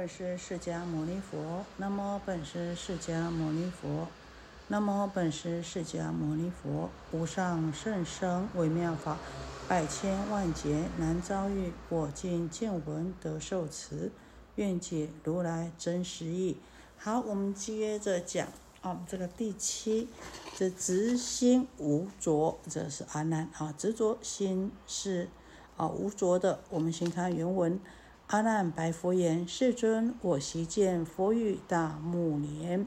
本师释迦牟尼佛。南无本师释迦牟尼佛。南无本师释迦牟尼佛。无上甚深微妙法，百千万劫难遭遇。我今见闻得受持，愿解如来真实义。好，我们接着讲啊，这个第七，这执心无着，这是阿难啊，执着心是啊无着的。我们先看原文。阿难白佛言：“世尊，我昔见佛语大目连，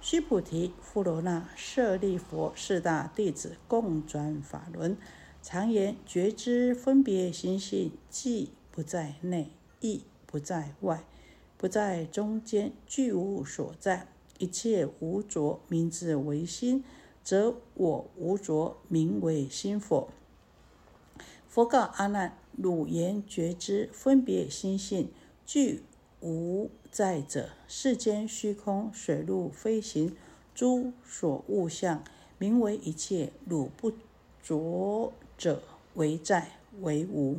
须菩提、富罗那、舍利佛四大弟子共转法轮，常言觉知分别心性，既不在内，亦不在外，不在中间，具无所在。一切无着，名字为心，则我无着，名为心佛。”佛告阿难。汝言觉知分别心性具无在者，世间虚空水陆飞行诸所物象，名为一切。汝不着者为在为无，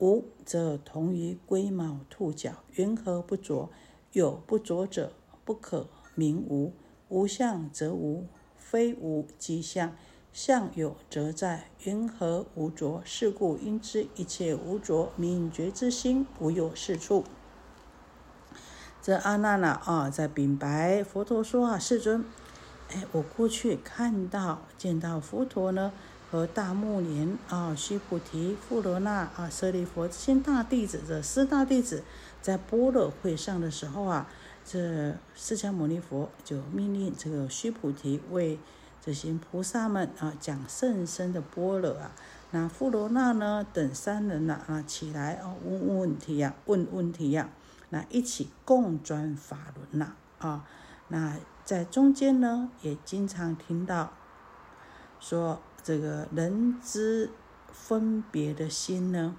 无则同于龟毛兔角，缘何不着？有不着者，不可名无。无相则无，非无即相。相有则在，云何无着？是故应知一切无着，名觉之心无有是处。这阿难呐啊，在禀白佛陀说啊，世尊，哎，我过去看到见到佛陀呢，和大目连啊、须菩提、富罗那啊、舍利佛这些大弟子，这四大弟子在般若会上的时候啊，这释迦牟尼佛就命令这个须菩提为。这些菩萨们啊，讲甚深的般若啊，那富罗那呢等三人呐啊起来啊问问题呀，问问题呀，那一起共转法轮呐啊，那在中间呢也经常听到说，这个人之分别的心呢，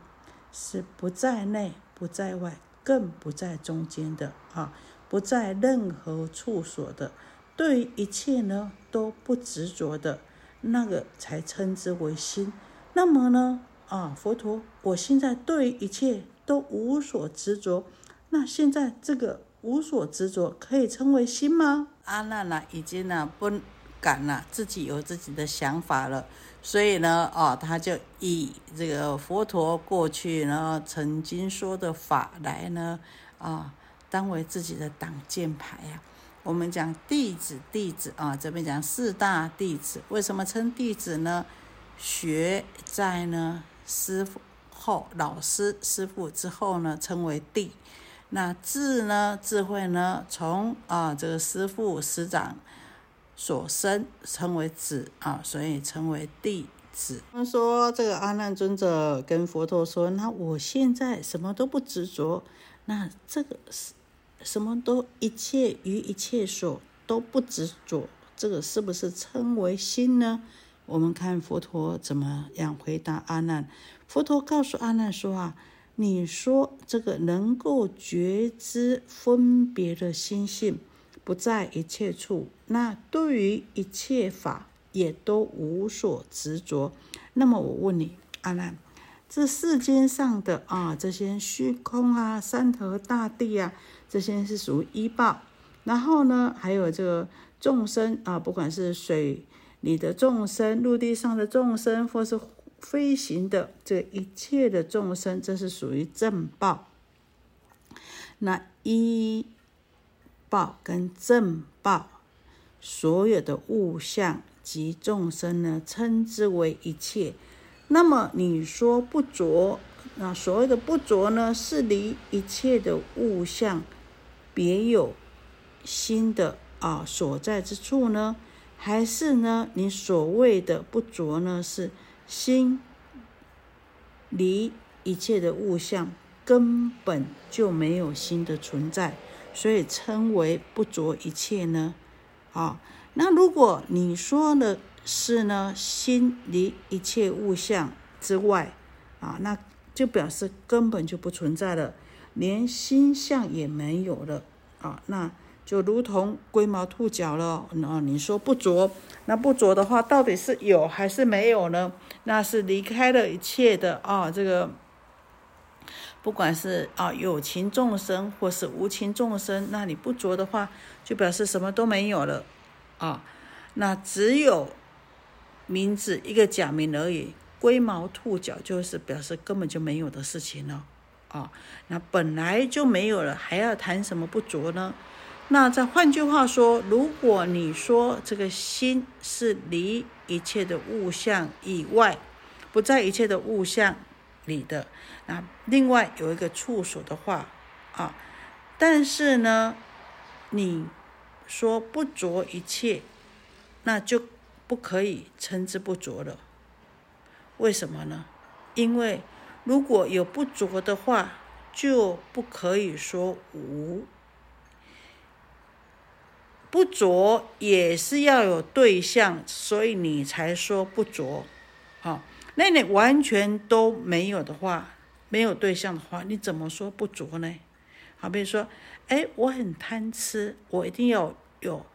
是不在内不在外，更不在中间的啊，不在任何处所的。对于一切呢都不执着的那个才称之为心。那么呢啊，佛陀，我现在对一切都无所执着，那现在这个无所执着可以称为心吗？阿难呢已经呢不敢了，自己有自己的想法了，所以呢啊，他就以这个佛陀过去呢曾经说的法来呢啊，当为自己的挡箭牌呀。我们讲弟子，弟子啊，这边讲四大弟子，为什么称弟子呢？学在呢师傅后，老师师傅之后呢，称为弟。那智呢，智慧呢，从啊这个师傅师长所生，称为子啊，所以称为弟子。他们说这个阿难尊者跟佛陀说，那我现在什么都不执着，那这个是。什么都一切于一切所都不执着，这个是不是称为心呢？我们看佛陀怎么样回答阿难。佛陀告诉阿难说：“啊，你说这个能够觉知分别的心性不在一切处，那对于一切法也都无所执着。那么我问你，阿难，这世间上的啊这些虚空啊、山河大地啊。”这些是属于依报，然后呢，还有这个众生啊，不管是水里的众生、陆地上的众生，或是飞行的这一切的众生，这是属于正报。那依报跟正报，所有的物象及众生呢，称之为一切。那么你说不着，那所谓的不着呢，是离一切的物象。别有心的啊所在之处呢？还是呢？你所谓的不着呢？是心离一切的物象根本就没有心的存在，所以称为不着一切呢？啊，那如果你说的是呢，心离一切物象之外啊，那就表示根本就不存在了。连心相也没有了啊，那就如同龟毛兔角了。那你说不着，那不着的话，到底是有还是没有呢？那是离开了一切的啊，这个不管是啊有情众生或是无情众生，那你不着的话，就表示什么都没有了啊。那只有名字一个假名而已，龟毛兔角就是表示根本就没有的事情了啊。那本来就没有了，还要谈什么不着呢？那再换句话说，如果你说这个心是离一切的物象以外，不在一切的物象。里的那另外有一个处所的话啊，但是呢，你说不着一切，那就不可以称之不着了。为什么呢？因为如果有不着的话，就不可以说无。不着也是要有对象，所以你才说不着，啊。那你完全都没有的话，没有对象的话，你怎么说不足呢？好，比如说，哎，我很贪吃，我一定要有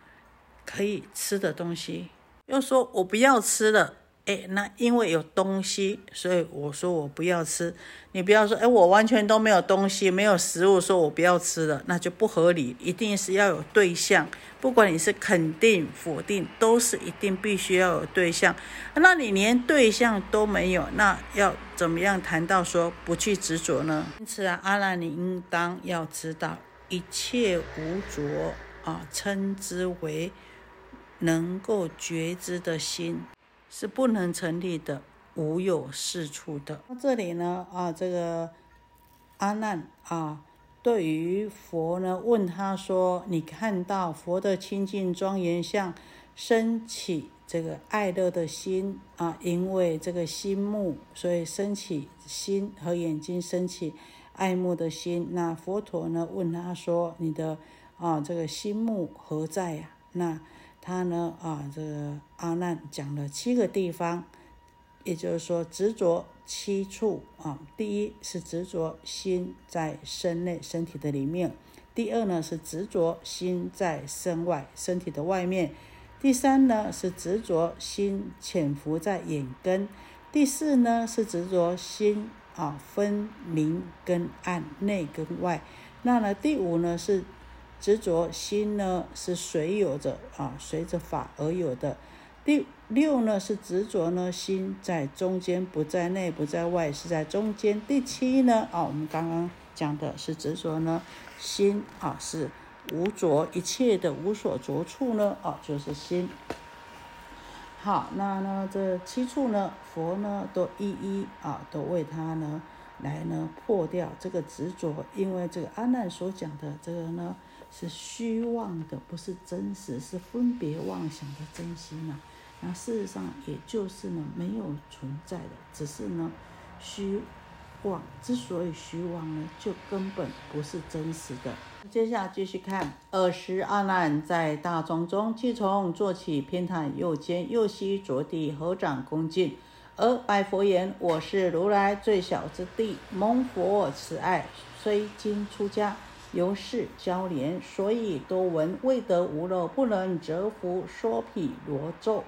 可以吃的东西。要说我不要吃了。哎，那因为有东西，所以我说我不要吃。你不要说，哎，我完全都没有东西，没有食物，说我不要吃了，那就不合理。一定是要有对象，不管你是肯定、否定，都是一定必须要有对象。那你连对象都没有，那要怎么样谈到说不去执着呢？因此啊，阿难，你应当要知道，一切无着啊，称之为能够觉知的心。是不能成立的，无有是处的。那这里呢？啊，这个阿难啊，对于佛呢，问他说：“你看到佛的清净庄严相，升起这个爱乐的心啊？因为这个心目，所以升起心和眼睛升起爱慕的心。那佛陀呢，问他说：你的啊，这个心目何在呀？那？他呢啊，这个阿难讲了七个地方，也就是说执着七处啊。第一是执着心在身内身体的里面，第二呢是执着心在身外身体的外面，第三呢是执着心潜伏在眼根，第四呢是执着心啊分明跟暗内跟外，那呢第五呢是。执着心呢是随有着啊，随着法而有的。第六呢是执着呢心在中间，不在内，不在外，是在中间。第七呢啊，我们刚刚讲的是执着呢心啊是无着一切的无所着处呢啊就是心。好，那呢这七处呢佛呢都一一啊都为他呢来呢破掉这个执着，因为这个阿难所讲的这个呢。是虚妄的，不是真实，是分别妄想的真心呐。那事实上也就是呢，没有存在的，只是呢虚妄。之所以虚妄呢，就根本不是真实的。接下来继续看，尔时阿难在大众中，即从坐起，偏袒右肩，右膝着地，合掌恭敬，而白佛言：“我是如来最小之弟，蒙佛慈爱，虽今出家。”由是交连，所以多闻未得无漏，不能折服说毗罗咒，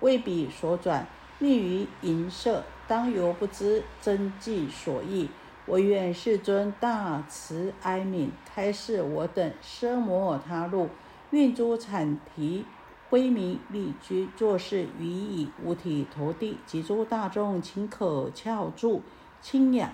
为彼所转，溺于淫色，当由不知真迹所译。唯愿世尊大慈哀悯，开示我等奢摩他路，运诸产提，威名立居，作事予以五体投地，及诸大众，请可翘住，清仰。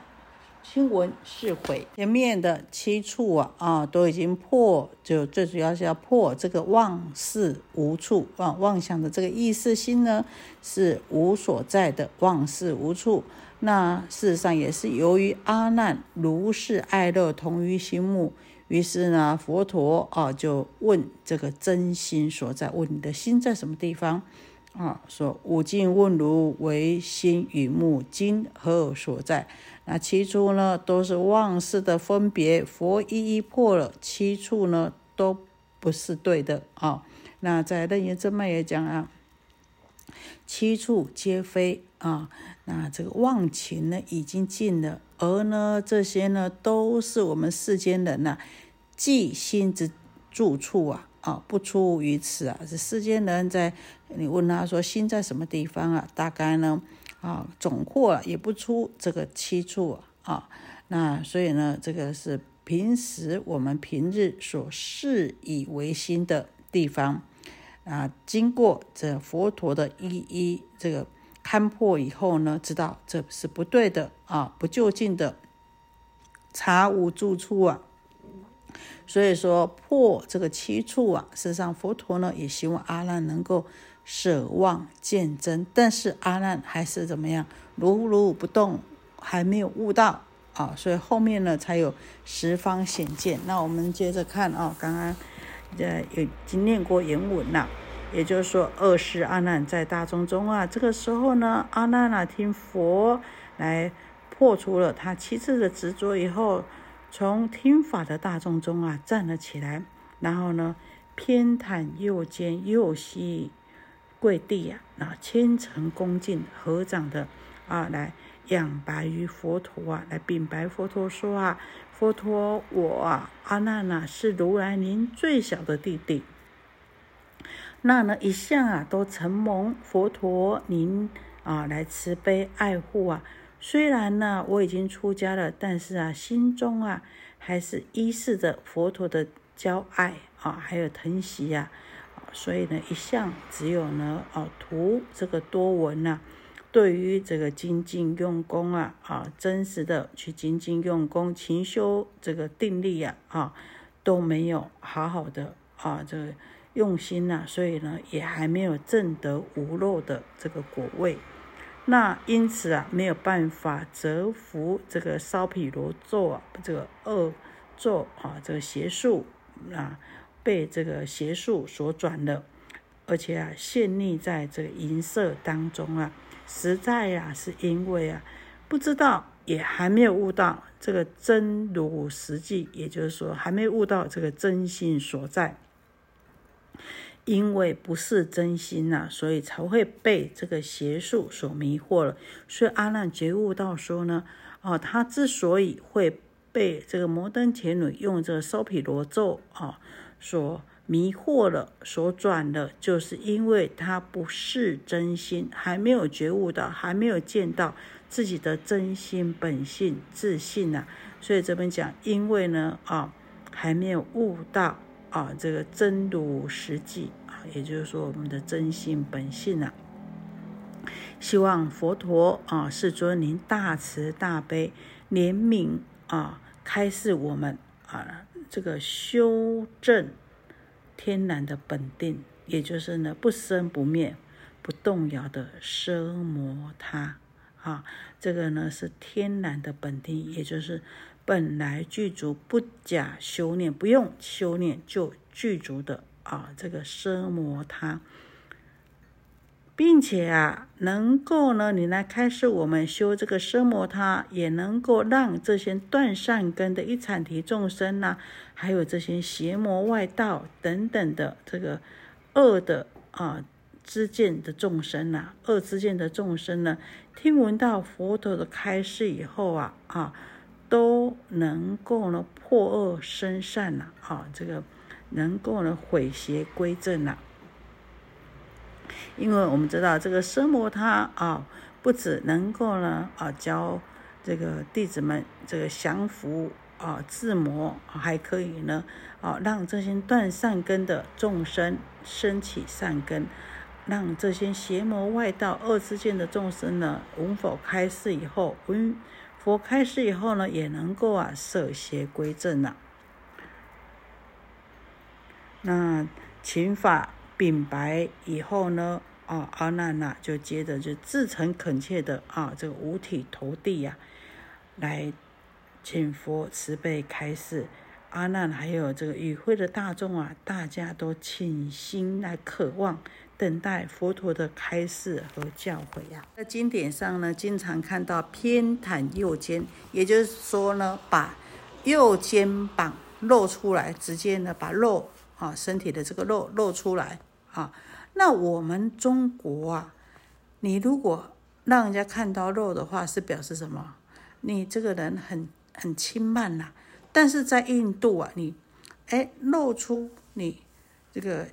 亲闻是悔，前面的七处啊啊都已经破，就最主要是要破这个妄事无处啊妄想的这个意识心呢是无所在的妄事无处。那事实上也是由于阿难如是爱乐同于心目，于是呢佛陀啊就问这个真心所在，问你的心在什么地方啊？说五境问如为心与目今何所在？那七处呢，都是妄事的分别，佛一一破了，七处呢都不是对的啊。那在楞严正脉也讲啊，七处皆非啊。那这个妄情呢已经尽了，而呢这些呢都是我们世间人呐，即心之住处啊啊，不出于此啊。这世间人在你问他说心在什么地方啊？大概呢？啊，总括也不出这个七处啊。那所以呢，这个是平时我们平日所视以为心的地方啊，经过这佛陀的一一这个勘破以后呢，知道这是不对的啊，不就近的，查无住处啊。所以说破这个七处啊，事实上佛陀呢也希望阿难能够舍妄见真，但是阿难还是怎么样，如如不动，还没有悟到啊，所以后面呢才有十方显见。那我们接着看啊，刚刚呃有经念过原文了，也就是说二世阿难在大众中啊，这个时候呢，阿难啊听佛来破除了他七次的执着以后。从听法的大众中啊站了起来，然后呢偏袒右肩右膝跪地呀，啊虔诚恭敬合掌的啊来仰白于佛陀啊，来禀白佛陀说啊，佛陀我啊阿难啊是如来您最小的弟弟，那呢一向啊都承蒙佛陀您啊来慈悲爱护啊。虽然呢，我已经出家了，但是啊，心中啊，还是依恃着佛陀的教爱啊，还有疼惜呀，所以呢，一向只有呢，啊，图这个多闻呐，对于这个精进用功啊，啊，真实的去精进用功、勤修这个定力呀，啊，都没有好好的啊，这个用心呐，所以呢，也还没有证得无漏的这个果位。那因此啊，没有办法折服这个烧毗罗咒啊，这个恶咒啊，这个邪术啊，被这个邪术所转了，而且啊，陷溺在这个银色当中啊，实在呀，是因为啊，不知道，也还没有悟到这个真如实际，也就是说，还没悟到这个真心所在。因为不是真心呐，所以才会被这个邪术所迷惑了。所以阿难觉悟到说呢，哦，他之所以会被这个摩登伽女用这个烧毗罗咒啊所迷惑了，所转了，就是因为他不是真心，还没有觉悟到，还没有见到自己的真心本性自信呐。所以这边讲，因为呢，啊，还没有悟到。啊，这个真如实际啊，也就是说我们的真心本性啊，希望佛陀啊，世尊您大慈大悲怜悯啊，开示我们啊，这个修正天然的本定，也就是呢不生不灭、不动摇的奢摩他啊，这个呢是天然的本定，也就是。本来具足不假修炼，不用修炼就具足的啊，这个奢摩他，并且啊，能够呢，你来开示我们修这个奢摩他，也能够让这些断善根的一产提众生呐，还有这些邪魔外道等等的这个恶的啊之见的众生呐，恶之见的众生呢，听闻到佛陀的开示以后啊啊。都能够呢破恶生善呐，啊，这个能够呢毁邪归正呐。因为我们知道这个奢摩他啊，不止能够呢啊教这个弟子们这个降服啊自魔，还可以呢啊让这些断善根的众生升起善根，让这些邪魔外道恶之见的众生呢，闻否开示以后闻。佛开示以后呢，也能够啊舍邪归正了。那请法禀白以后呢，啊阿难呐就接着就自诚恳切的啊这个五体投地呀，来请佛慈悲开示。阿难还有这个与会的大众啊，大家都倾心来渴望。等待佛陀的开示和教诲呀。在经典上呢，经常看到偏袒右肩，也就是说呢，把右肩膀露出来，直接呢把肉啊身体的这个肉露出来啊。那我们中国啊，你如果让人家看到肉的话，是表示什么？你这个人很很轻慢呐。但是在印度啊，你哎露出你这个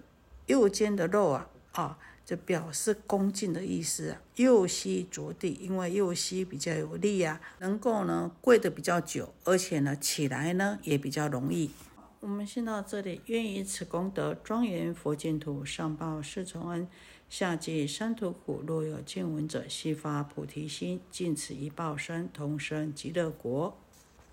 右肩的肉啊。啊，就表示恭敬的意思啊。右膝着地，因为右膝比较有力啊，能够呢跪得比较久，而且呢起来呢也比较容易。我们先到这里，愿以此功德庄严佛净土，上报四重恩，下济三途苦。若有见闻者，悉发菩提心，尽此一报身，同生极乐国。